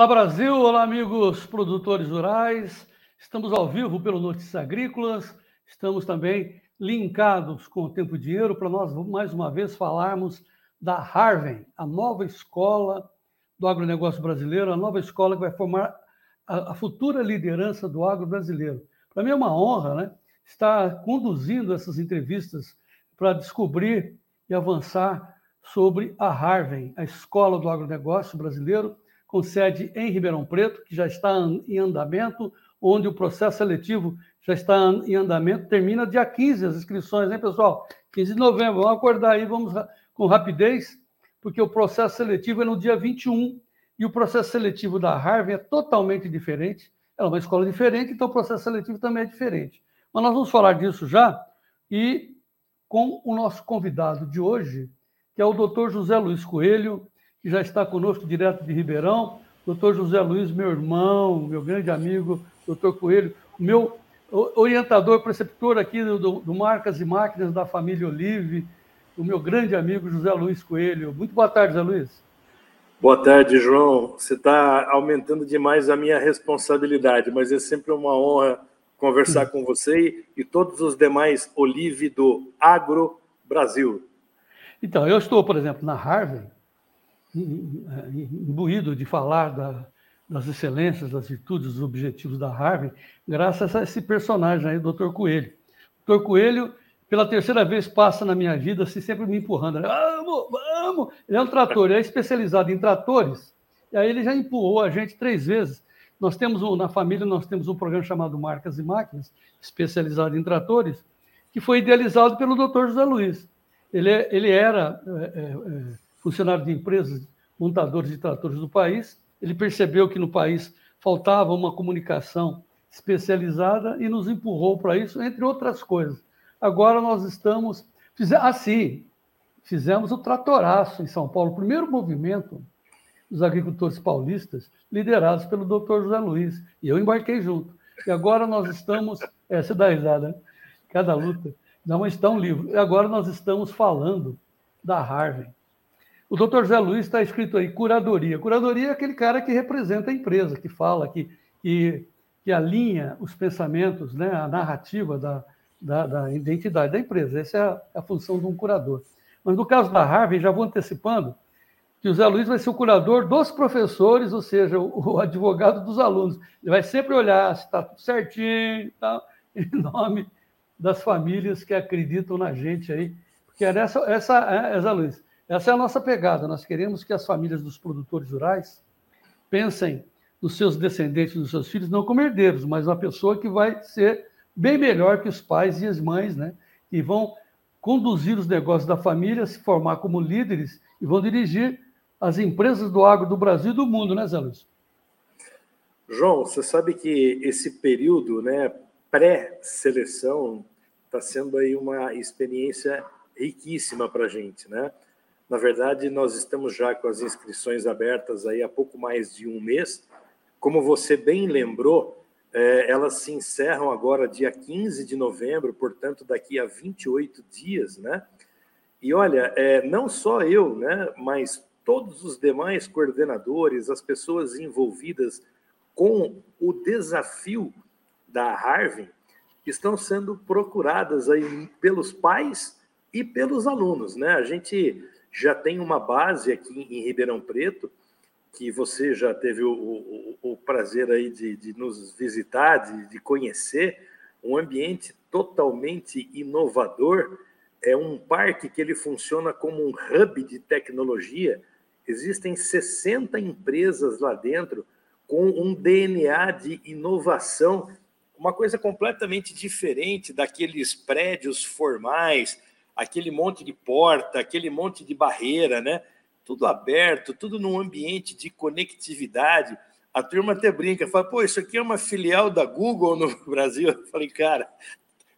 Olá Brasil, olá amigos produtores rurais. Estamos ao vivo pelo Notícias Agrícolas. Estamos também linkados com o Tempo e Dinheiro para nós mais uma vez falarmos da Harvey, a nova escola do agronegócio brasileiro, a nova escola que vai formar a, futura liderança do agro brasileiro. Para mim é uma honra, né, estar conduzindo essas entrevistas para descobrir e avançar sobre a Harvey, a escola do agronegócio brasileiro com sede em Ribeirão Preto, que já está em andamento, onde o processo seletivo já está em andamento, termina dia 15 as inscrições, hein, pessoal? 15 de novembro, vamos acordar aí, vamos com rapidez, porque o processo seletivo é no dia 21, e o processo seletivo da Harvard é totalmente diferente, ela é uma escola diferente, então o processo seletivo também é diferente. Mas nós vamos falar disso já, e com o nosso convidado de hoje, que é o doutor José Luiz Coelho, que já está conosco direto de Ribeirão, doutor José Luiz, meu irmão, meu grande amigo, doutor Coelho, meu orientador, preceptor aqui do, do, Marcas e Máquinas da família Olive, o meu grande amigo José Luiz Coelho. Muito boa tarde, José Luiz. Boa tarde, João. Você está aumentando demais a minha responsabilidade, mas é sempre uma honra conversar com você e todos os demais Olive do Agro Brasil. Então, eu estou, por exemplo, na Harvard, imbuído de falar da, das excelências, das virtudes, dos objetivos da Harvard, graças a esse personagem aí, o Dr. Coelho. O Dr. Coelho, pela terceira vez, passa na minha vida, assim, sempre me empurrando. Né? Vamos, vamos! Ele é um trator, ele é especializado em tratores, e aí ele já empurrou a gente três vezes. Nós temos, na família, nós temos um programa chamado Marcas e Máquinas, especializado em tratores, que foi idealizado pelo Dr. José Luiz. Ele, é, ele era... É, é, funcionário de empresas montadores de tratores do país. Ele percebeu que no país faltava uma comunicação especializada e nos empurrou para isso, entre outras coisas. Agora nós estamos. Assim, fizemos o tratoraço em São Paulo, o primeiro movimento dos agricultores paulistas, liderados pelo doutor José Luiz. E eu embarquei junto. E agora nós estamos. É, dá risada, né? Cada luta. Não está um livro. E agora nós estamos falando da Harvard. O doutor Zé Luiz está escrito aí, curadoria. Curadoria é aquele cara que representa a empresa, que fala, que, que, que alinha os pensamentos, né, a narrativa da, da, da identidade da empresa. Essa é a, a, função de um curador. Mas no caso da Harvard, já vou antecipando, que o Zé Luiz vai ser o curador dos professores, ou seja, o, o advogado dos alunos. Ele vai sempre olhar se está tudo certinho, tá, em nome das famílias que acreditam na gente aí. Porque essa, essa é, Zé Luiz, essa é a nossa pegada. Nós queremos que as famílias dos produtores rurais pensem nos seus descendentes, nos seus filhos, não como herdeiros, mas uma pessoa que vai ser bem melhor que os pais e as mães, né? Que vão conduzir os negócios da família, se formar como líderes e vão dirigir as empresas do agro do Brasil e do mundo, né, Zé Luiz? João, você sabe que esse período, né, pré-seleção, está sendo aí uma experiência riquíssima para a gente, né? Na verdade, nós estamos já com as inscrições abertas aí há pouco mais de um mês. Como você bem lembrou, é, elas se encerram agora dia 15 de novembro, portanto, daqui a 28 dias, né? E olha, é, não só eu, né, mas todos os demais coordenadores, as pessoas envolvidas com o desafio da Harvard, estão sendo procuradas aí pelos pais e pelos alunos, né? A gente já tem uma base aqui em Ribeirão Preto, que você já teve o, o, o prazer aí de, de nos visitar, de, de, conhecer, um ambiente totalmente inovador, é um parque que ele funciona como um hub de tecnologia, existem 60 empresas lá dentro com um DNA de inovação, uma coisa completamente diferente daqueles prédios formais, aquele monte de porta, aquele monte de barreira, né? Tudo aberto, tudo num ambiente de conectividade. A turma até brinca, fala, pô, isso aqui é uma filial da Google no Brasil. Eu falei, cara,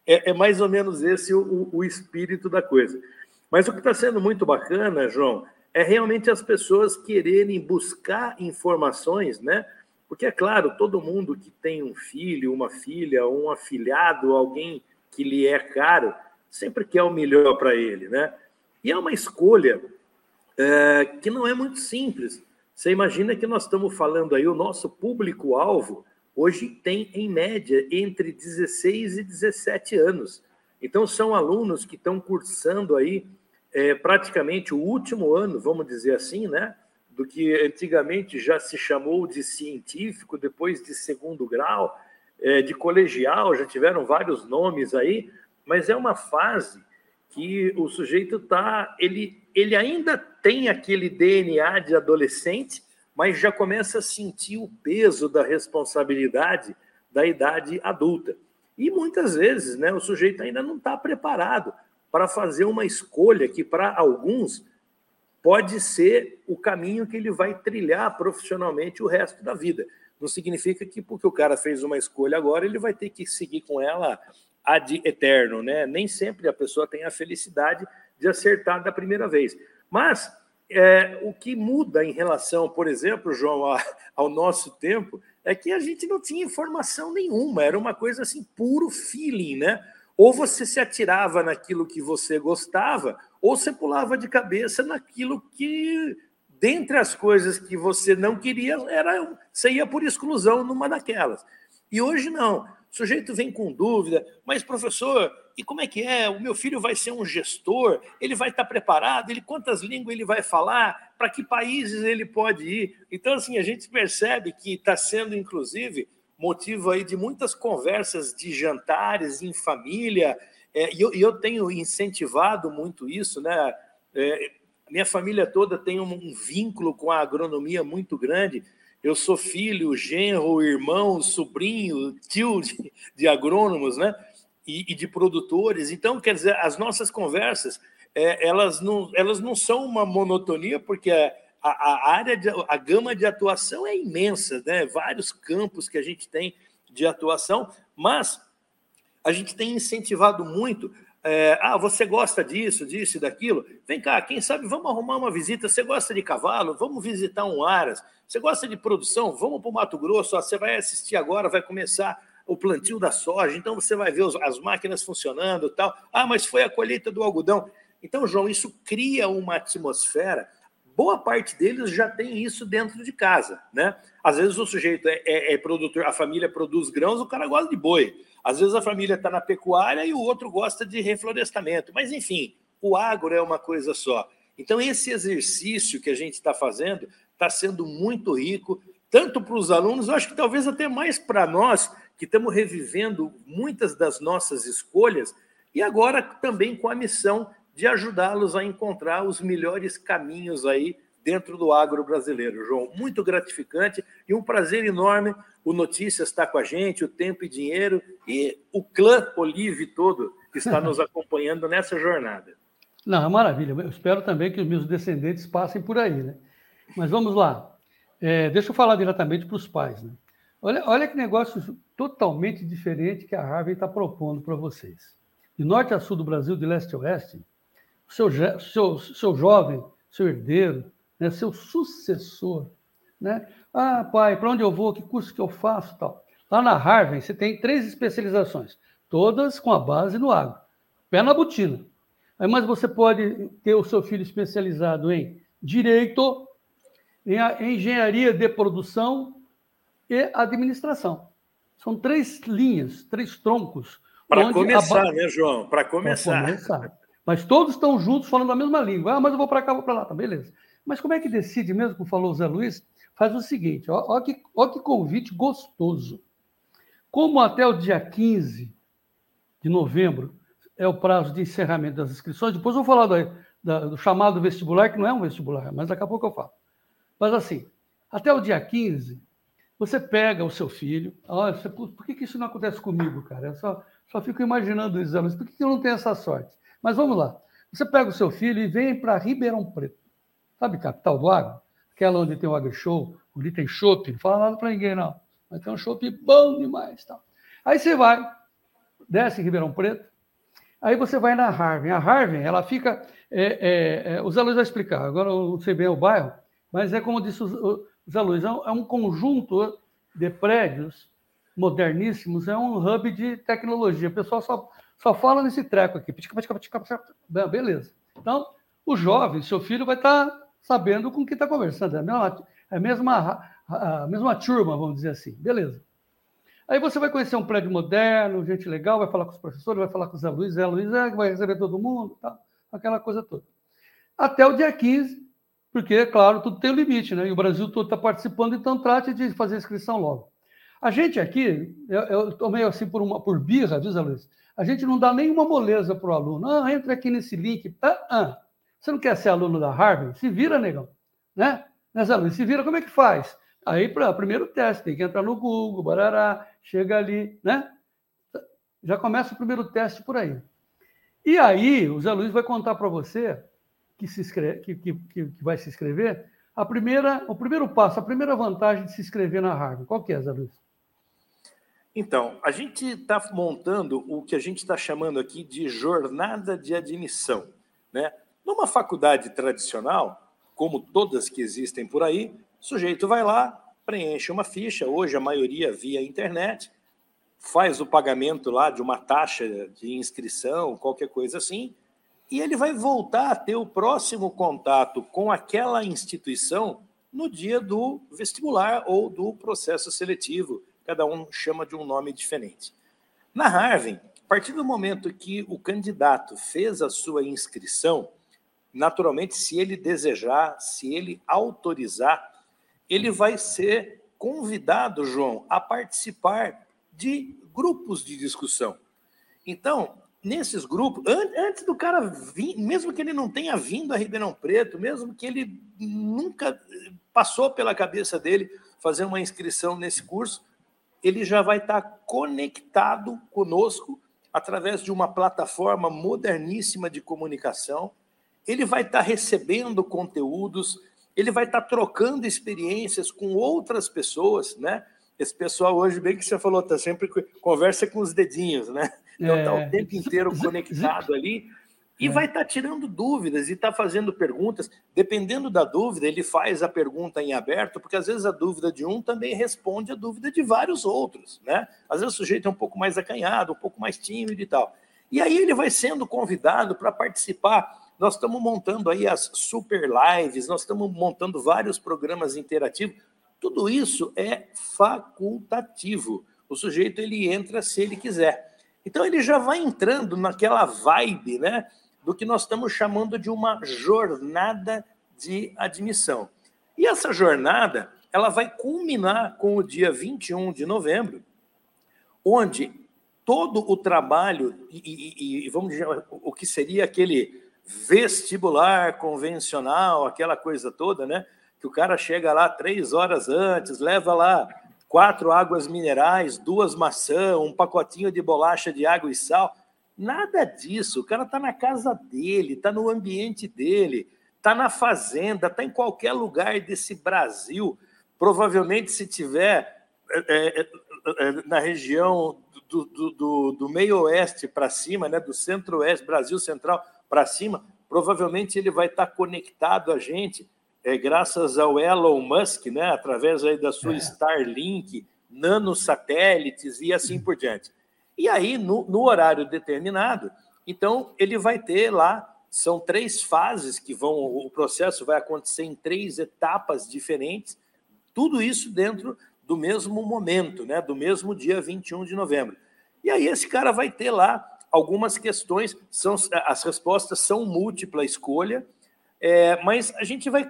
é, é mais ou menos esse o, o espírito da coisa. Mas o que está sendo muito bacana, João, é realmente as pessoas quererem buscar informações, né? Porque, é claro, todo mundo que tem um filho, uma filha, um afilhado, alguém que lhe é caro, sempre quer o melhor para ele, né? E é uma escolha é, que não é muito simples, Você imagina que nós estamos falando aí, o nosso público-alvo hoje tem, em média, entre 16 e 17 anos. Então, são alunos que estão cursando aí é, praticamente o último ano, vamos dizer assim, né? Do que antigamente já se chamou de científico, depois de segundo grau, é, de colegial, já tiveram vários nomes aí, mas é uma fase que o sujeito tá, ele, ele ainda tem aquele DNA de adolescente, mas já começa a sentir o peso da responsabilidade da idade adulta. E muitas vezes, né, o sujeito ainda não está preparado para fazer uma escolha que para alguns pode ser o caminho que ele vai trilhar profissionalmente o resto da vida. Não significa que porque o cara fez uma escolha agora, ele vai ter que seguir com ela ad eterno, né? Nem sempre a pessoa tem a felicidade de acertar da primeira vez. Mas é, o que muda em relação, por exemplo, João, a, ao nosso tempo, é que a gente não tinha informação nenhuma, era uma coisa assim, puro feeling, né? Ou você se atirava naquilo que você gostava, ou você pulava de cabeça naquilo que, dentre as coisas que você não queria, era você ia por exclusão numa daquelas. E hoje não. O sujeito vem com dúvida, mas professor, e como é que é? O meu filho vai ser um gestor? Ele vai estar preparado? Ele quantas línguas ele vai falar? Para que países ele pode ir? Então assim a gente percebe que está sendo inclusive motivo aí de muitas conversas de jantares em família. É, e eu, eu, tenho incentivado muito isso, né? É, minha família toda tem um, um vínculo com a agronomia muito grande. Eu sou filho, genro, irmão, sobrinho, tio de, de agrônomos, né? E, e, de produtores. Então, quer dizer, as nossas conversas, é, elas, não, elas não são uma monotonia, porque a, a, área, de, a gama de atuação é imensa, né? Vários campos que a gente tem de atuação, mas a gente tem incentivado muito é, ah, você gosta disso, disso e daquilo? Vem cá, quem sabe vamos arrumar uma visita. Você gosta de cavalo? Vamos visitar um Aras. Você gosta de produção? Vamos para o Mato Grosso. você vai assistir agora, vai começar o plantio da soja, então você vai ver as máquinas funcionando tal. Ah, mas foi a colheita do algodão. Então, João, isso cria uma atmosfera. Boa parte deles já tem isso dentro de casa, né? Às vezes o sujeito é, é, é produtor, a família produz grãos, o cara gosta de boi. Às vezes a família está na pecuária e o outro gosta de reflorestamento. Mas, enfim, o agro é uma coisa só. Então, esse exercício que a gente está fazendo está sendo muito rico, tanto para os alunos, eu acho que talvez até mais para nós, que estamos revivendo muitas das nossas escolhas, e agora também com a missão de ajudá-los a encontrar os melhores caminhos aí dentro do agro brasileiro. João, muito gratificante e um prazer enorme. O Notícias está com a gente, o Tempo e Dinheiro e o clã Olive todo que está nos acompanhando nessa jornada. Não, é maravilha. Eu espero também que os meus descendentes passem por aí, né? Mas vamos lá. É, deixa eu falar diretamente para os pais. Né? Olha, olha que negócio totalmente diferente que a Harvard está propondo para vocês. De norte a sul do Brasil, de leste a oeste, seu, seu, seu jovem, seu herdeiro, né, seu sucessor. Né? Ah, pai, para onde eu vou? Que curso que eu faço? Tal. Lá na Harvard, você tem três especializações, todas com a base no agro. Pé na botina. Aí, mas você pode ter o seu filho especializado em direito, em engenharia de produção e administração. São três linhas, três troncos. Para começar, né, João? Para começar. começar. Mas todos estão juntos falando a mesma língua. Ah, mas eu vou para cá, vou para lá, tá beleza. Mas como é que decide mesmo, como falou o Zé Luiz? Faz o seguinte: ó, ó, que, ó que convite gostoso. Como até o dia 15 de novembro é o prazo de encerramento das inscrições, depois eu vou falar do, da, do chamado vestibular, que não é um vestibular, mas daqui a pouco eu falo. Mas assim, até o dia 15, você pega o seu filho. Olha, você, por que, que isso não acontece comigo, cara? Eu só, só fico imaginando os anos. Por que, que eu não tenho essa sorte? Mas vamos lá. Você pega o seu filho e vem para Ribeirão Preto. Sabe, capital do agro? Aquela onde tem o agro show, onde tem shopping. Não fala nada para ninguém, não. Mas tem um shopping bom demais. Tá? Aí você vai, desce em Ribeirão Preto, aí você vai na Harvard. A Harvard, ela fica. É, é, é, o Zé Luiz vai explicar, agora eu não sei bem o bairro, mas é como disse o Zé Luiz, é, é um conjunto de prédios moderníssimos, é um hub de tecnologia. O pessoal só, só fala nesse treco aqui. Beleza. Então, o jovem, seu filho, vai estar sabendo com quem está conversando. É a mesma, É a mesma, a mesma turma, vamos dizer assim. Beleza. Aí você vai conhecer um prédio moderno, gente legal, vai falar com os professores, vai falar com os alunos, Zé Luiz é, vai receber todo mundo, tá? aquela coisa toda. Até o dia 15, porque, claro, tudo tem um limite, né? E o Brasil todo está participando, então trate de fazer a inscrição logo. A gente aqui, eu, estou meio assim por, uma, por birra, viu, Zé Luiz? A gente não dá nenhuma moleza para o aluno. Ah, entra aqui nesse link. Ah, ah. Você não quer ser aluno da Harvard? Se vira, negão. Né? Zé Luiz? Se vira, como é que faz? Aí, primeiro teste, tem que entrar no Google, barará, chega ali, né? Já começa o primeiro teste por aí. E aí, o Zé Luiz vai contar para você que, se inscreve, que, que, que, vai se inscrever, a primeira, o primeiro passo, a primeira vantagem de se inscrever na Harvard. Qual que é, Zé Luiz? Então, a gente está montando o que a gente está chamando aqui de jornada de admissão. Né? Numa faculdade tradicional, como todas que existem por aí, o sujeito vai lá, preenche uma ficha, hoje a maioria via internet, faz o pagamento lá de uma taxa de inscrição, qualquer coisa assim, e ele vai voltar a ter o próximo contato com aquela instituição no dia do vestibular ou do processo seletivo. Cada um chama de um nome diferente. Na Harvard, a partir do momento que o candidato fez a sua inscrição, naturalmente, se ele desejar, se ele autorizar, ele vai ser convidado, João, a participar de grupos de discussão. Então, nesses grupos, antes do cara vir, mesmo que ele não tenha vindo a Ribeirão Preto, mesmo que ele nunca passou pela cabeça dele fazer uma inscrição nesse curso, ele já vai estar conectado conosco através de uma plataforma moderníssima de comunicação. Ele vai estar recebendo conteúdos, ele vai estar trocando experiências com outras pessoas, né? Esse pessoal hoje, bem que você falou, está sempre conversa com os dedinhos, né? Então está é... o tempo inteiro conectado ali e é. vai estar tá tirando dúvidas e está fazendo perguntas. Dependendo da dúvida, ele faz a pergunta em aberto, porque às vezes a dúvida de um também responde a dúvida de vários outros, né? Às vezes o sujeito é um pouco mais acanhado, um pouco mais tímido e tal. E aí ele vai sendo convidado para participar. Nós estamos montando aí as super lives, nós estamos montando vários programas interativos. Tudo isso é facultativo. O sujeito ele entra se ele quiser. Então ele já vai entrando naquela vibe, né, do que nós estamos chamando de uma jornada de admissão. E essa jornada, ela vai culminar com o dia 21 de novembro, onde todo o trabalho e, e, e vamos dizer o que seria aquele vestibular convencional, aquela coisa toda, né? Que o cara chega lá três horas antes, leva lá quatro águas minerais, duas maçãs, um pacotinho de bolacha de água e sal. Nada disso. O cara está na casa dele, está no ambiente dele, está na fazenda, está em qualquer lugar desse Brasil. Provavelmente, se tiver é, é, é, é na região do, do, do, do meio oeste para cima, né, do centro-oeste, Brasil Central para cima, provavelmente ele vai estar tá conectado a gente é, graças ao Elon Musk, né, através aí da sua é. Starlink, nanosatélites e assim por diante. E aí, no, no, horário determinado, então ele vai ter lá, são três fases que vão, o processo vai acontecer em três etapas diferentes, tudo isso dentro do mesmo momento, né, do mesmo dia 21 de novembro. E aí esse cara vai ter lá algumas questões, são, as respostas são múltipla escolha, é, mas a gente vai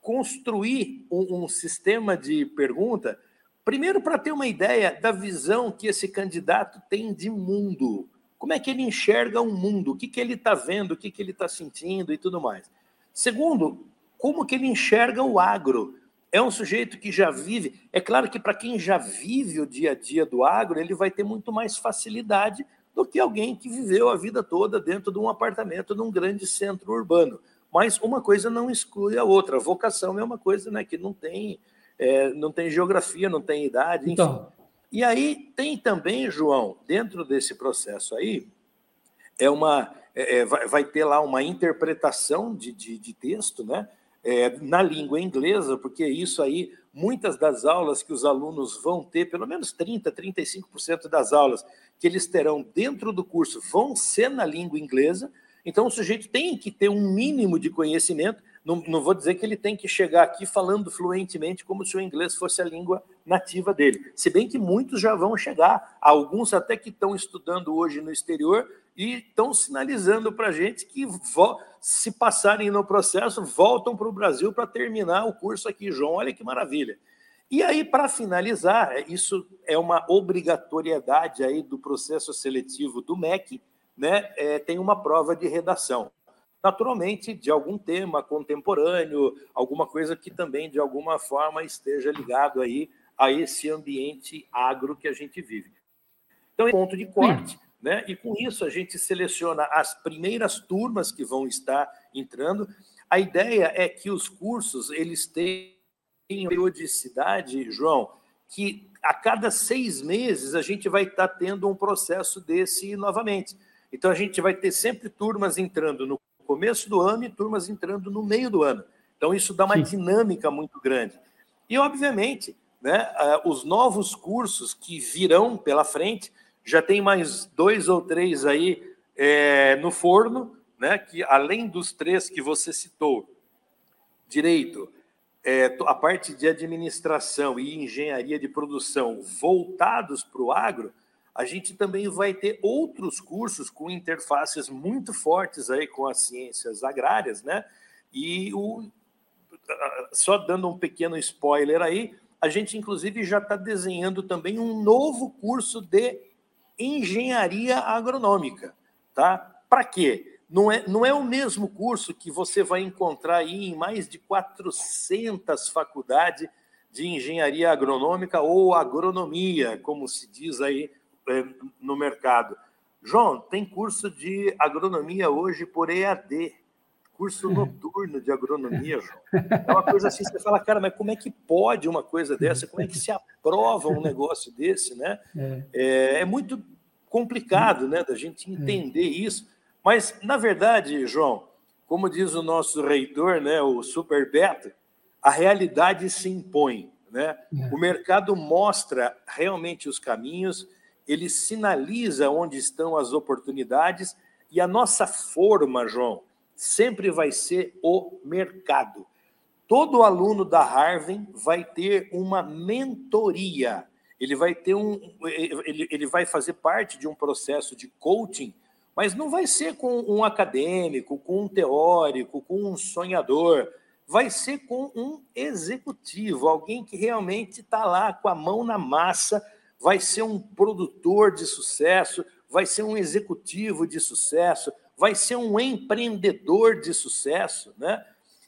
construir um, um sistema de pergunta, primeiro para ter uma ideia da visão que esse candidato tem de mundo. Como é que ele enxerga o um mundo? O que, que ele está vendo? O que, que ele está sentindo e tudo mais. Segundo, como que ele enxerga o agro? É um sujeito que já vive. É claro que para quem já vive o dia a dia do agro, ele vai ter muito mais facilidade do que alguém que viveu a vida toda dentro de um apartamento num grande centro urbano. Mas uma coisa não exclui a outra. A vocação é uma coisa né, que não tem, é, não tem geografia, não tem idade, enfim. Então. E aí tem também, João, dentro desse processo aí, é uma, é, é vai, vai, ter lá uma interpretação de, de, de texto, né? É, na língua inglesa, porque isso aí, muitas das aulas que os alunos vão ter, pelo menos 30%, 35% das aulas que eles terão dentro do curso vão ser na língua inglesa, então, o sujeito tem que ter um mínimo de conhecimento, Não, não vou dizer que ele tem que chegar aqui falando fluentemente como se o inglês fosse a língua nativa dele. Se bem que muitos já vão chegar, alguns até que estão estudando hoje no exterior e estão sinalizando para a gente que, se passarem no processo, voltam para o Brasil para terminar o curso aqui. João, olha que maravilha. E aí, para finalizar, isso é uma obrigatoriedade aí do processo seletivo do MEC, né? É, tem uma prova de redação naturalmente de algum tema contemporâneo, alguma coisa que também de alguma forma esteja ligado aí a esse ambiente agro que a gente vive. Então, é ponto de corte, né? E com isso a gente seleciona as primeiras turmas que vão estar entrando. A ideia é que os cursos eles tenham periodicidade, João, que a cada seis meses a gente vai estar tendo um processo desse novamente. Então a gente vai ter sempre turmas entrando no começo do ano e turmas entrando no meio do ano. Então, isso dá uma Sim. dinâmica muito grande. E, obviamente, né, os novos cursos que virão pela frente, já tem mais dois ou três aí é, no forno, né, que além dos três que você citou, direito, é, a parte de administração e engenharia de produção voltados para o agro, a gente também vai ter outros cursos com interfaces muito fortes aí com as ciências agrárias, né? E o, só dando um pequeno spoiler aí, a gente inclusive já está desenhando também um novo curso de engenharia agronômica, tá? Para quê? Não é, não é o mesmo curso que você vai encontrar aí em mais de 400 faculdades de engenharia agronômica ou agronomia, como se diz aí no mercado. João, tem curso de agronomia hoje por EAD, curso noturno de agronomia, João. É uma coisa assim, você fala, cara, mas como é que pode uma coisa dessa? Como é que se aprova um negócio desse, né? É, é, é muito complicado, né, da gente entender isso. Mas, na verdade, João, como diz o nosso reitor, né, o Super Beto, a realidade se impõe, né? É. O mercado mostra realmente os caminhos ele sinaliza onde estão as oportunidades e a nossa forma, João, sempre vai ser o mercado. Todo aluno da Harvard vai ter uma mentoria. Ele vai ter um, ele, ele vai fazer parte de um processo de coaching, mas não vai ser com um acadêmico, com um teórico, com um sonhador. Vai ser com um executivo, alguém que realmente está lá com a mão na massa vai ser um produtor de sucesso, vai ser um executivo de sucesso, vai ser um empreendedor de sucesso, né?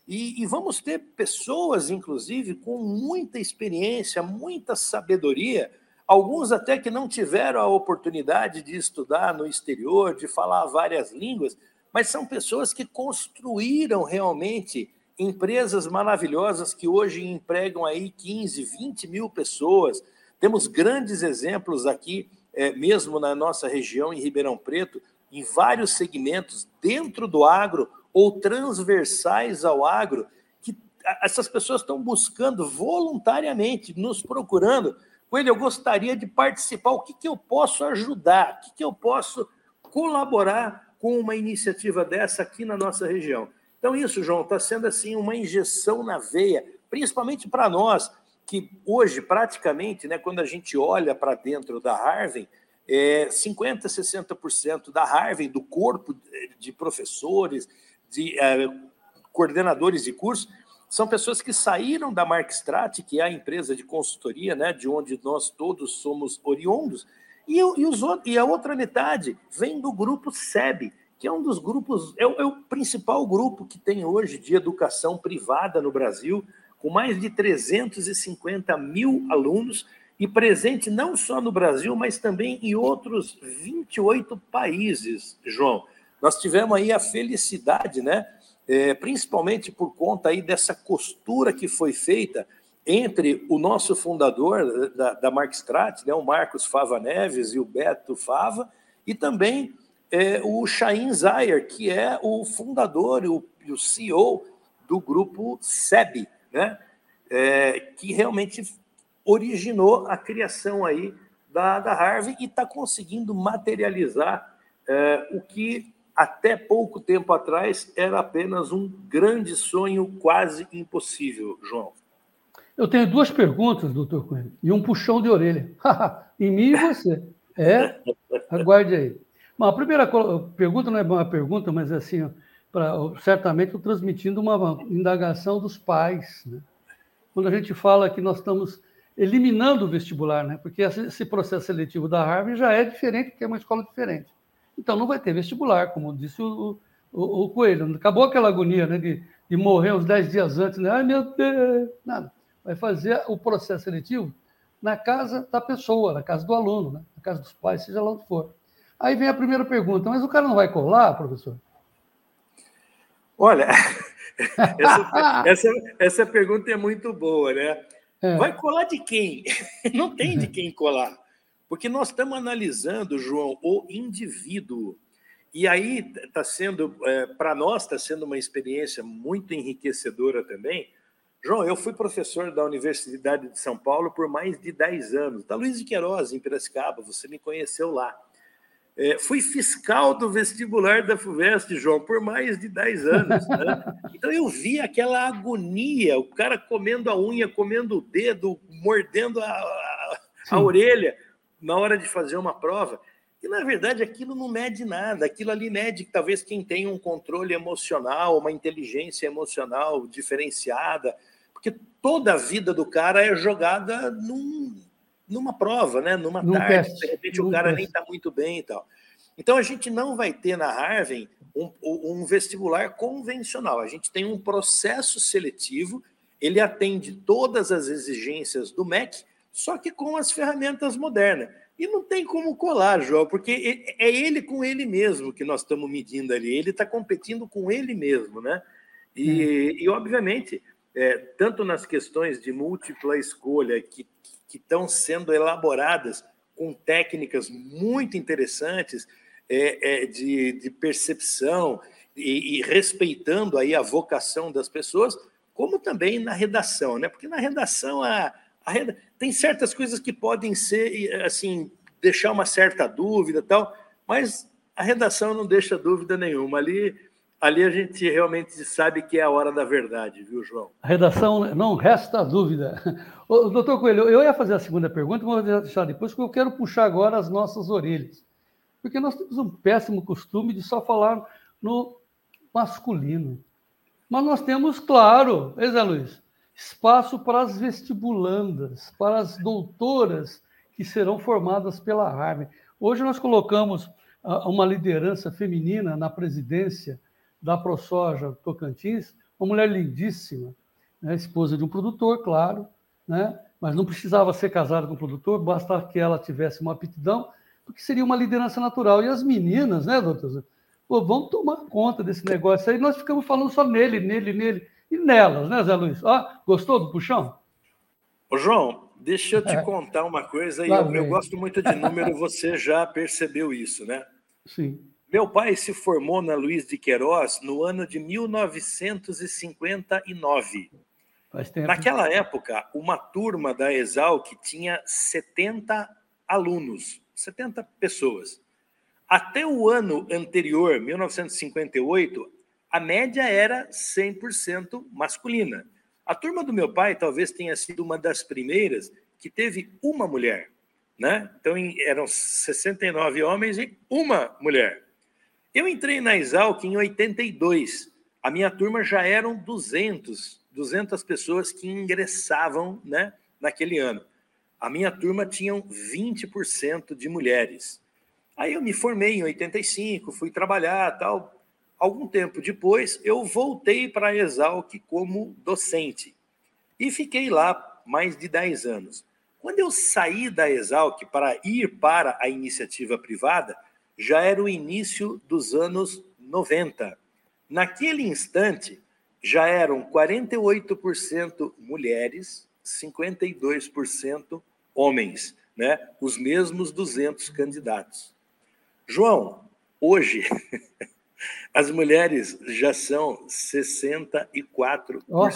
E, e, vamos ter pessoas, inclusive, com muita experiência, muita sabedoria, alguns até que não tiveram a oportunidade de estudar no exterior, de falar várias línguas, mas são pessoas que construíram realmente empresas maravilhosas que hoje empregam aí 15, 20 mil pessoas, temos grandes exemplos aqui, é, mesmo na nossa região, em Ribeirão Preto, em vários segmentos dentro do agro ou transversais ao agro, que essas pessoas estão buscando voluntariamente, nos procurando. Coelho, eu gostaria de participar. O que, que eu posso ajudar? O que, que eu posso colaborar com uma iniciativa dessa aqui na nossa região? Então, isso, João, está sendo assim uma injeção na veia, principalmente para nós que hoje, praticamente, né, quando a gente olha para dentro da Harvard, é, 50%, 60% da Harvard, do corpo de professores, de é, coordenadores de curso, são pessoas que saíram da Markstrat, que é a empresa de consultoria, né, de onde nós todos somos oriundos, e, e, os, e a outra metade vem do grupo SEB, que é um dos grupos, é o, é o principal grupo que tem hoje de educação privada no Brasil, com mais de 350 mil alunos e presente não só no Brasil, mas também em outros 28 países, João. Nós tivemos aí a felicidade, né, é, principalmente por conta aí dessa costura que foi feita entre o nosso fundador da, da Markstrat, né, o Marcos Fava Neves e o Beto Fava, e também é, o Shain Zayer, que é o fundador e o, o CEO do grupo SEB, né? É, que realmente originou a criação aí da, da Harvey e está conseguindo materializar é, o que até pouco tempo atrás era apenas um grande sonho quase impossível, João. Eu tenho duas perguntas, doutor Coelho, e um puxão de orelha. em mim e você. É? Aguarde aí. Bom, a primeira pergunta não é uma pergunta, mas assim, pra, certamente transmitindo uma indagação dos pais. Né? Quando a gente fala que nós estamos eliminando o vestibular, né? porque esse processo seletivo da Harvard já é diferente, porque é uma escola diferente. Então não vai ter vestibular, como disse o, o, o Coelho. Acabou aquela agonia né, de, de morrer uns 10 dias antes, né? Ai, meu Deus! Nada. Vai fazer o processo seletivo na casa da pessoa, na casa do aluno, né? na casa dos pais, seja lá onde for. Aí vem a primeira pergunta, mas o cara não vai colar, professor? Olha, essa, essa, essa pergunta é muito boa, né? É. Vai colar de quem? Não tem de quem colar. Porque nós estamos analisando, João, o indivíduo. E aí está sendo, é, para nós, está sendo uma experiência muito enriquecedora também. João, eu fui professor da Universidade de São Paulo por mais de 10 anos, da Luiz de Queiroz, em Piracicaba, você me conheceu lá. É, fui fiscal do vestibular da FUVEST, João, por mais de 10 anos. Né? Então eu vi aquela agonia, o cara comendo a unha, comendo o dedo, mordendo a, a, a orelha na hora de fazer uma prova. E, na verdade, aquilo não mede nada. Aquilo ali mede talvez quem tem um controle emocional, uma inteligência emocional diferenciada, porque toda a vida do cara é jogada num, numa prova, né? numa num tarde. Teste, de repente o cara teste. nem está muito bem e tal. Então, a gente não vai ter na Harvard um, um vestibular convencional. A gente tem um processo seletivo, ele atende todas as exigências do MEC, só que com as ferramentas modernas. E não tem como colar, João, porque é ele com ele mesmo que nós estamos medindo ali. Ele está competindo com ele mesmo, né? E, hum. e obviamente, é, tanto nas questões de múltipla escolha que estão sendo elaboradas com técnicas muito interessantes é, é, de, de, percepção e, e, respeitando aí a vocação das pessoas, como também na redação, né? Porque na redação a, a tem certas coisas que podem ser, assim, deixar uma certa dúvida tal, mas a redação não deixa dúvida nenhuma. Ali, ali a gente realmente sabe que é a hora da verdade, viu, João? A redação não resta dúvida. Ô, doutor Coelho, eu ia fazer a segunda pergunta, mas vou deixar depois, porque eu quero puxar agora as nossas orelhas. Porque nós temos um péssimo costume de só falar no masculino. Mas nós temos, claro, Zé Luiz, espaço para as vestibulandas, para as doutoras que serão formadas pela Harvard. Hoje nós colocamos ah, uma liderança feminina na presidência da ProSoja Tocantins, uma mulher lindíssima, né? esposa de um produtor, claro, né? mas não precisava ser casada com o produtor, basta que ela tivesse uma aptidão, porque seria uma liderança natural. E as meninas, né, doutor? Pô, vão tomar conta desse negócio aí. Nós ficamos falando só nele, nele, nele e nelas, né, Zé Luiz? Ó, gostou do puxão? Ô, João, deixa eu te é. contar uma coisa. E eu, eu, gosto muito de número, você já percebeu isso, né? Sim. Meu pai se formou na Luiz de Queiroz no ano de 1959. Faz tempo. Naquela época, uma turma da Exalc tinha 70 alunos, 70 pessoas. Até o ano anterior, 1958, a média era 100% masculina. A turma do meu pai talvez tenha sido uma das primeiras que teve uma mulher, né? Então eram 69 homens e uma mulher. Eu entrei na Exalc em 82. A minha turma já eram 200, 200 pessoas que ingressavam, né, naquele ano. A minha turma tinha 20% de mulheres. Aí eu me formei em 85, fui trabalhar, tal, Algum tempo depois, eu voltei para a Exalc como docente e fiquei lá mais de 10 anos. Quando eu saí da Exalc para ir para a iniciativa privada, já era o início dos anos 90. Naquele instante, já eram 48% mulheres, 52% homens, né? os mesmos 200 candidatos. João, hoje As mulheres já são 64% oh.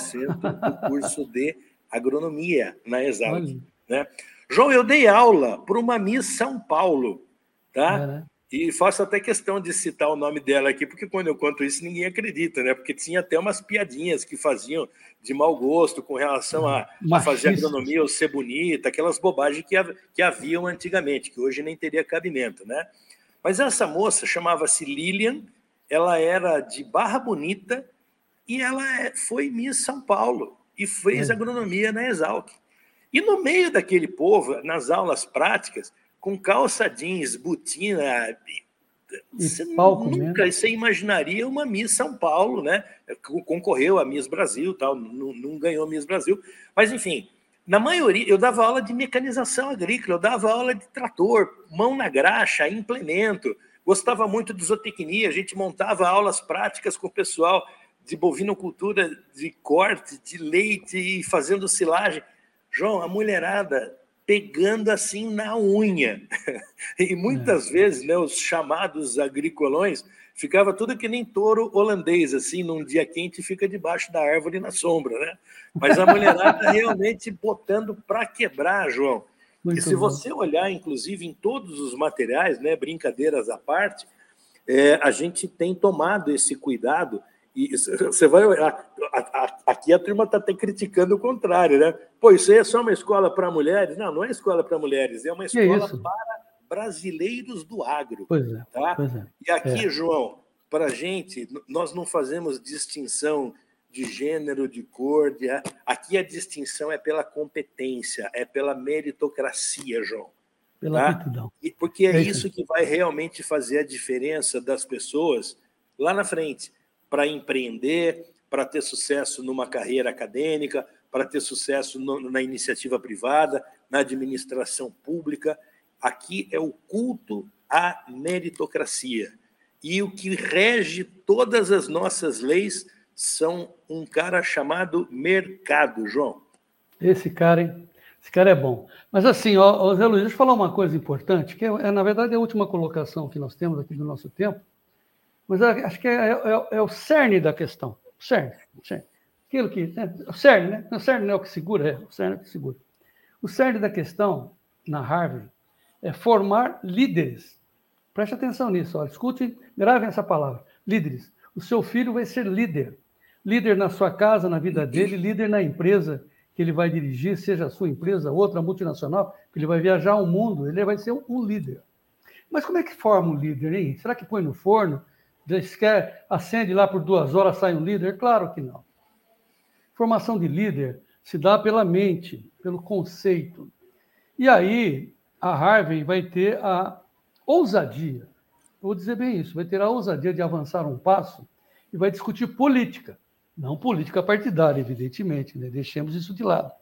do curso de agronomia na Exalc. Né? João, eu dei aula para uma Miss São Paulo, tá? É, né? E faço até questão de citar o nome dela aqui, porque quando eu conto isso ninguém acredita, né? Porque tinha até umas piadinhas que faziam de mau gosto com relação a, a fazer agronomia ou ser bonita, aquelas bobagens que, que haviam antigamente, que hoje nem teria cabimento, né? Mas essa moça chamava-se Lilian, ela era de Barra Bonita e ela é, foi Miss São Paulo e fez é. agronomia na Exalc. E no meio daquele povo, nas aulas práticas, com calça jeans, botina. Você nunca você imaginaria uma Miss São Paulo, né? Concorreu a Miss Brasil, tal, não, não ganhou Miss Brasil. Mas, enfim, na maioria, eu dava aula de mecanização agrícola, eu dava aula de trator, mão na graxa, implemento. Gostava muito de zootecnia, a gente montava aulas práticas com o pessoal de bovinocultura, de corte, de leite e fazendo silagem. João, a mulherada pegando assim na unha. E muitas é. vezes, né, os chamados agricolões ficava tudo que nem touro holandês, assim, num dia quente fica debaixo da árvore na sombra, né? Mas a mulherada realmente botando para quebrar, João. Muito e se bom. você olhar, inclusive, em todos os materiais, né, brincadeiras à parte, é, a gente tem tomado esse cuidado e você vai aqui a turma está até criticando o contrário, né? Pô, isso aí é só uma escola para mulheres? Não, não é escola para mulheres, é uma escola é para brasileiros do agro. Pois é. Tá? Pois é. E aqui, é. João, para a gente, nós não fazemos distinção de gênero, de cor. De... Aqui a distinção é pela competência, é pela meritocracia, João. Pela tá? Porque é, é isso que vai realmente fazer a diferença das pessoas lá na frente para empreender, para ter sucesso numa carreira acadêmica, para ter sucesso no, na iniciativa privada, na administração pública. Aqui é o culto à meritocracia. E o que rege todas as nossas leis são um cara chamado mercado, João. Esse cara, hein? Esse cara é bom. Mas assim, ó, Zé Luiz, deixa eu falar uma coisa importante, que é, é, na verdade, a última colocação que nós temos aqui do nosso tempo, mas acho que é, é, é o cerne da questão. O cerne, o cerne. Aquilo que. Né? O cerne, né? O cerne não é o que segura, é o cerne é o que segura. O cerne da questão, na Harvard, é formar líderes. Preste atenção nisso, ó. escute, gravem essa palavra. Líderes. O seu filho vai ser líder. Líder na sua casa, na vida dele, líder na empresa que ele vai dirigir, seja a sua empresa, outra multinacional, que ele vai viajar o mundo, ele vai ser um líder. Mas como é que forma um líder, hein? Será que põe no forno? Quer acende lá por duas horas, sai um líder? Claro que não. Formação de líder se dá pela mente, pelo conceito. E aí a Harvey vai ter a ousadia, vou dizer bem isso, vai ter a ousadia de avançar um passo e vai discutir política. Não política partidária, evidentemente, né? deixemos isso de lado.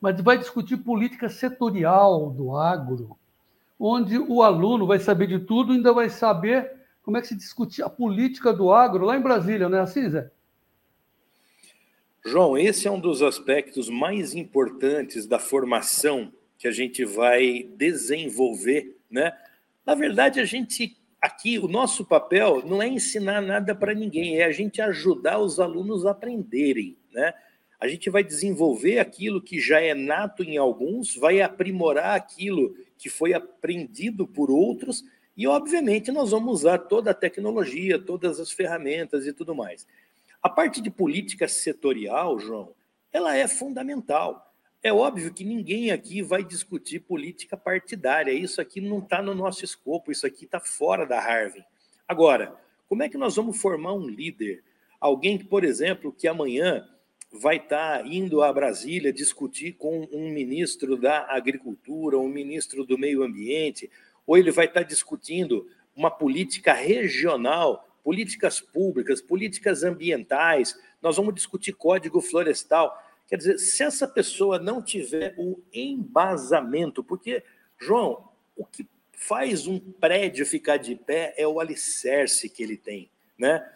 Mas vai discutir política setorial do agro, onde o aluno vai saber de tudo ainda vai saber como é que se discutia a política do agro lá em Brasília, não é assim, Zé? João, esse é um dos aspectos mais importantes da formação que a gente vai desenvolver, né? Na verdade, a gente aqui o nosso papel não é ensinar nada para ninguém, é a gente ajudar os alunos a aprenderem, né? A gente vai desenvolver aquilo que já é nato em alguns, vai aprimorar aquilo que foi aprendido por outros e, obviamente, nós vamos usar toda a tecnologia, todas as ferramentas e tudo mais. A parte de política setorial, João, ela é fundamental. É óbvio que ninguém aqui vai discutir política partidária. Isso aqui não está no nosso escopo, isso aqui está fora da Harvard. Agora, como é que nós vamos formar um líder? Alguém que, por exemplo, que amanhã vai estar tá indo a Brasília discutir com um ministro da Agricultura, um ministro do Meio Ambiente, ou ele vai estar discutindo uma política regional, políticas públicas, políticas ambientais, nós vamos discutir código florestal. Quer dizer, se essa pessoa não tiver o embasamento, porque, João, o que faz um prédio ficar de pé é o alicerce que ele tem, né?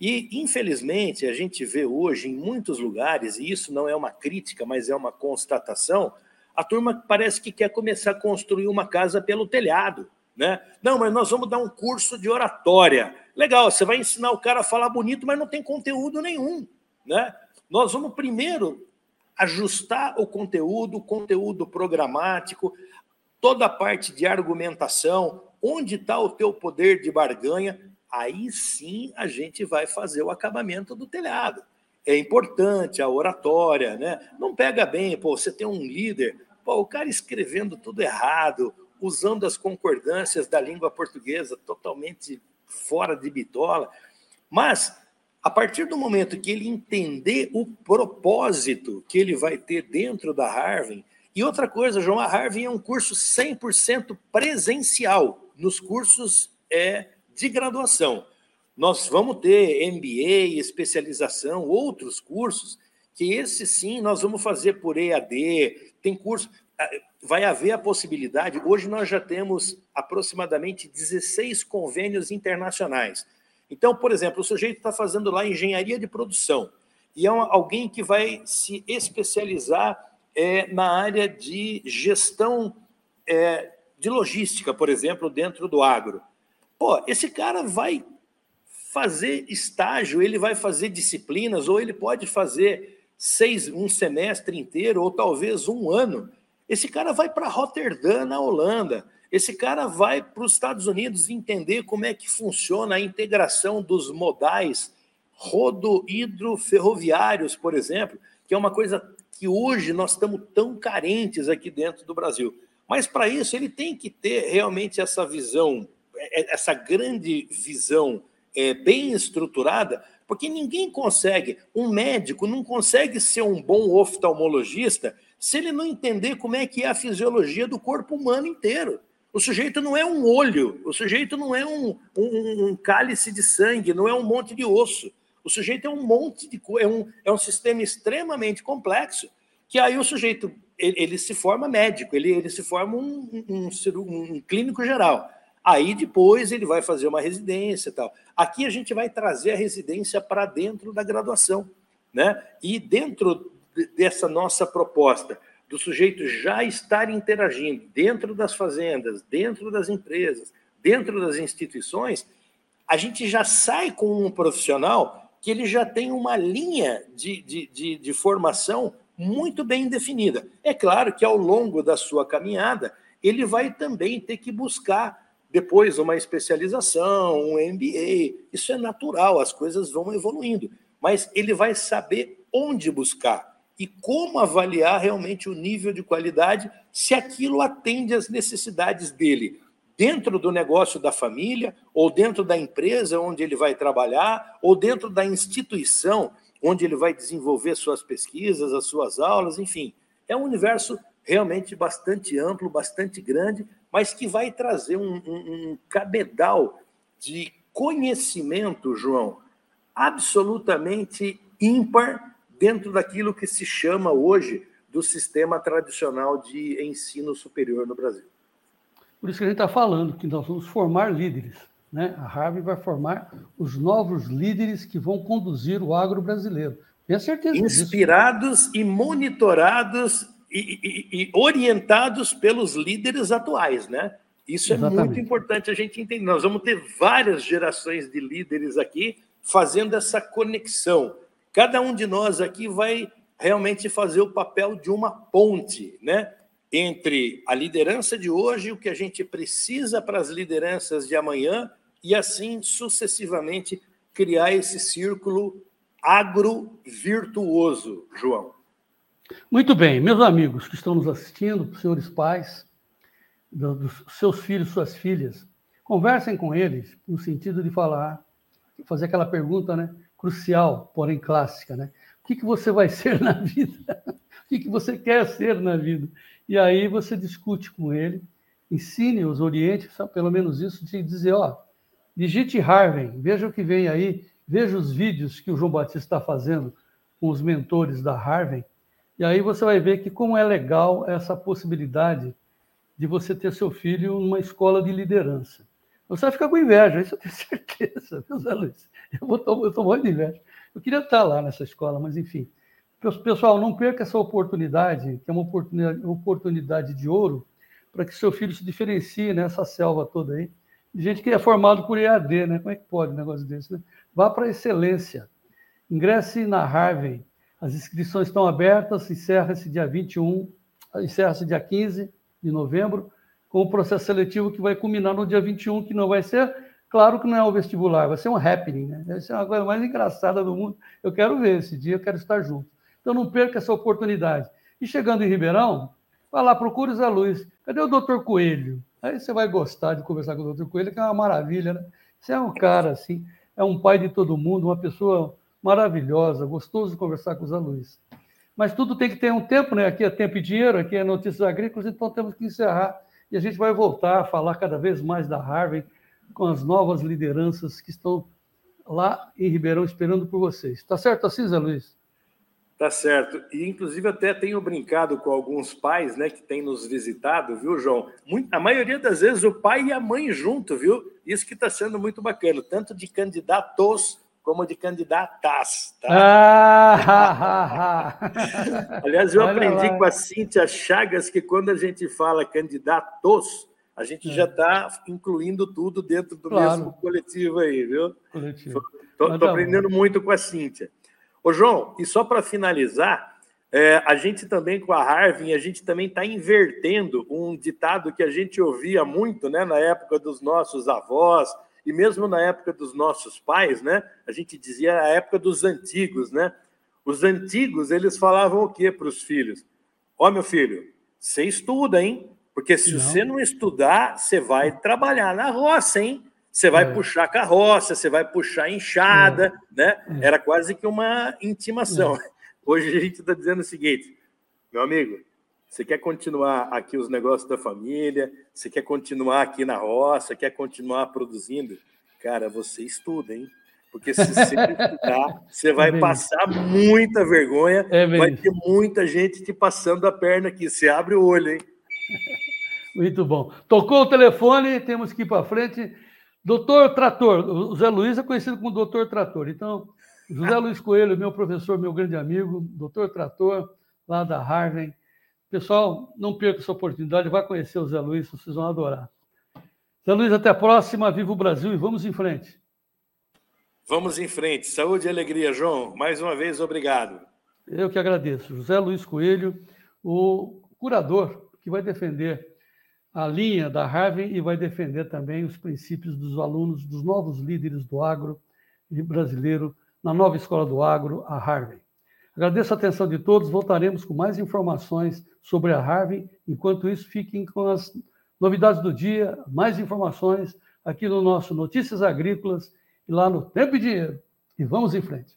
E, infelizmente, a gente vê hoje em muitos lugares, e isso não é uma crítica, mas é uma constatação, a turma parece que quer começar a construir uma casa pelo telhado. Né? Não, mas nós vamos dar um curso de oratória. Legal, você vai ensinar o cara a falar bonito, mas não tem conteúdo nenhum. Né? Nós vamos primeiro ajustar o conteúdo, o conteúdo programático, toda a parte de argumentação, onde está o teu poder de barganha, aí sim a gente vai fazer o acabamento do telhado. É importante a oratória, né? Não pega bem, pô, você tem um líder, pô, o cara escrevendo tudo errado, usando as concordâncias da língua portuguesa totalmente fora de bitola. Mas, a partir do momento que ele entender o propósito que ele vai ter dentro da Harvard, e outra coisa, João, a Harvard é um curso 100% presencial nos cursos é, de graduação. Nós vamos ter MBA, especialização, outros cursos, que esse sim nós vamos fazer por EAD, tem curso. Vai haver a possibilidade, hoje nós já temos aproximadamente 16 convênios internacionais. Então, por exemplo, o sujeito está fazendo lá engenharia de produção, e é alguém que vai se especializar é, na área de gestão é, de logística, por exemplo, dentro do agro. Pô, esse cara vai fazer estágio, ele vai fazer disciplinas, ou ele pode fazer seis, um semestre inteiro, ou talvez um ano. Esse cara vai para Rotterdam, na Holanda. Esse cara vai para os Estados Unidos entender como é que funciona a integração dos modais rodo-hidroferroviários, por exemplo, que é uma coisa que hoje nós estamos tão carentes aqui dentro do Brasil. Mas para isso ele tem que ter realmente essa visão, é, essa grande visão é, bem estruturada, porque ninguém consegue, um médico não consegue ser um bom oftalmologista se ele não entender como é que é a fisiologia do corpo humano inteiro. O sujeito não é um olho, o sujeito não é um, um, um cálice de sangue, não é um monte de osso. O sujeito é um monte de é um, é um sistema extremamente complexo, que aí o sujeito ele, ele se forma médico, ele, ele se forma um, um, um, um clínico geral. Aí depois ele vai fazer uma residência e tal. Aqui a gente vai trazer a residência para dentro da graduação. Né? E dentro dessa nossa proposta, do sujeito já estar interagindo dentro das fazendas, dentro das empresas, dentro das instituições, a gente já sai com um profissional que ele já tem uma linha de, de, de, de formação muito bem definida. É claro que ao longo da sua caminhada, ele vai também ter que buscar depois uma especialização, um MBA. Isso é natural, as coisas vão evoluindo. Mas ele vai saber onde buscar e como avaliar realmente o nível de qualidade, se aquilo atende às necessidades dele, dentro do negócio da família, ou dentro da empresa onde ele vai trabalhar, ou dentro da instituição onde ele vai desenvolver suas pesquisas, as suas aulas, enfim. É um universo realmente bastante amplo, bastante grande, mas que vai trazer um, um, um cabedal de conhecimento, João, absolutamente ímpar dentro daquilo que se chama hoje do sistema tradicional de ensino superior no Brasil. Por isso que a gente está falando que nós vamos formar líderes. Né? A Harvard vai formar os novos líderes que vão conduzir o agro brasileiro. Tenho certeza Inspirados disso. e monitorados e, e, e, orientados pelos líderes atuais, né? Isso é Exatamente. muito importante a gente entender. Nós vamos ter várias gerações de líderes aqui fazendo essa conexão. Cada um de nós aqui vai realmente fazer o papel de uma ponte, né? Entre a liderança de hoje e o que a gente precisa para as lideranças de amanhã e assim sucessivamente criar esse círculo agro-virtuoso, João. Muito bem, meus amigos que estão nos assistindo, senhores pais, dos seus filhos, suas filhas, conversem com eles no sentido de falar, fazer aquela pergunta, né, crucial, porém clássica, né? O que, que você vai ser na vida? o que, que você quer ser na vida? E aí você discute com ele, ensine-os, oriente, pelo menos isso, de dizer, ó, Digite Harvey, veja o que vem aí, veja os vídeos que o João Batista está fazendo com os mentores da Harvey, e aí você vai ver que como é legal essa possibilidade de você ter seu filho numa escola de liderança. Você vai ficar com inveja, isso eu tenho certeza, Zé Luiz? Eu estou morrendo de inveja. Eu queria estar lá nessa escola, mas enfim. Pessoal, não perca essa oportunidade, que é uma oportunidade, de ouro, para que seu filho se diferencie nessa selva toda aí gente que é formado por EAD, né? Como é que pode um negócio desse, né? Vá para a excelência. Ingresse na Harvey. As inscrições estão abertas, encerra-se dia 21, encerra-se dia 15 de novembro com o processo seletivo que vai culminar no dia 21, que não vai ser, claro que não é o vestibular, vai ser um happening, né? Vai ser uma coisa mais engraçada do mundo. Eu quero ver esse dia, eu quero estar junto. Então não perca essa oportunidade. E chegando em Ribeirão, vai lá, procure Zé Luiz. Cadê o doutor Coelho? Aí você vai gostar de conversar com o doutor Coelho, que é uma maravilha, né? Você é um cara, assim, é um pai de todo mundo, uma pessoa maravilhosa, gostoso conversar com o Zé Luiz. Mas tudo tem que ter um tempo, né? Aqui é tempo e dinheiro, aqui é notícias agrícolas, então temos que encerrar. E a gente vai voltar a falar cada vez mais da Harvard com as novas lideranças que estão lá em Ribeirão esperando por vocês. Tá certo assim, Zé Luiz? Tá certo. E, inclusive, até tenho brincado com alguns pais né, que têm nos visitado, viu, João? Muito, a maioria das vezes o pai e a mãe junto, viu? Isso que está sendo muito bacana, tanto de candidatos como de candidatas. Tá? Ah, Aliás, eu aprendi com a Cíntia Chagas que quando a gente fala candidatos, a gente é. já está incluindo tudo dentro do claro. mesmo coletivo aí, viu? Estou tá aprendendo muito com a Cíntia. Ô, João, e só para finalizar, é, a gente também com a Harvey, a gente também está invertendo um ditado que a gente ouvia muito né, na época dos nossos avós, e mesmo na época dos nossos pais, né? A gente dizia a época dos antigos, né? Os antigos, eles falavam o quê para os filhos? Ó, oh, meu filho, você estuda, hein? Porque se não. você não estudar, você vai trabalhar na roça, hein? Você vai é. puxar carroça, você vai puxar enxada, é. né? É. Era quase que uma intimação. É. Hoje a gente está dizendo o seguinte, meu amigo, você quer continuar aqui os negócios da família? Você quer continuar aqui na roça? Quer continuar produzindo? Cara, você estuda, hein? Porque se você estudar, você vai é passar muita vergonha, é vai ter muita gente te passando a perna aqui. Você abre o olho, hein? Muito bom. Tocou o telefone, temos que ir para frente. Doutor Trator, o Zé Luiz é conhecido como Doutor Trator. Então, José Luiz Coelho, meu professor, meu grande amigo, Doutor Trator, lá da Harvard Pessoal, não perca essa oportunidade, vá conhecer o Zé Luiz, vocês vão adorar. Zé Luiz, até a próxima, viva o Brasil e vamos em frente. Vamos em frente. Saúde e alegria, João. Mais uma vez, obrigado. Eu que agradeço. José Luiz Coelho, o curador que vai defender a linha da Harvard e vai defender também os princípios dos alunos, dos novos líderes do agro brasileiro na nova escola do agro, a Harvard. Agradeço a atenção de todos. Voltaremos com mais informações sobre a Harvey. Enquanto isso, fiquem com as novidades do dia, mais informações aqui no nosso Notícias Agrícolas e lá no Tempo e Dinheiro. E vamos em frente.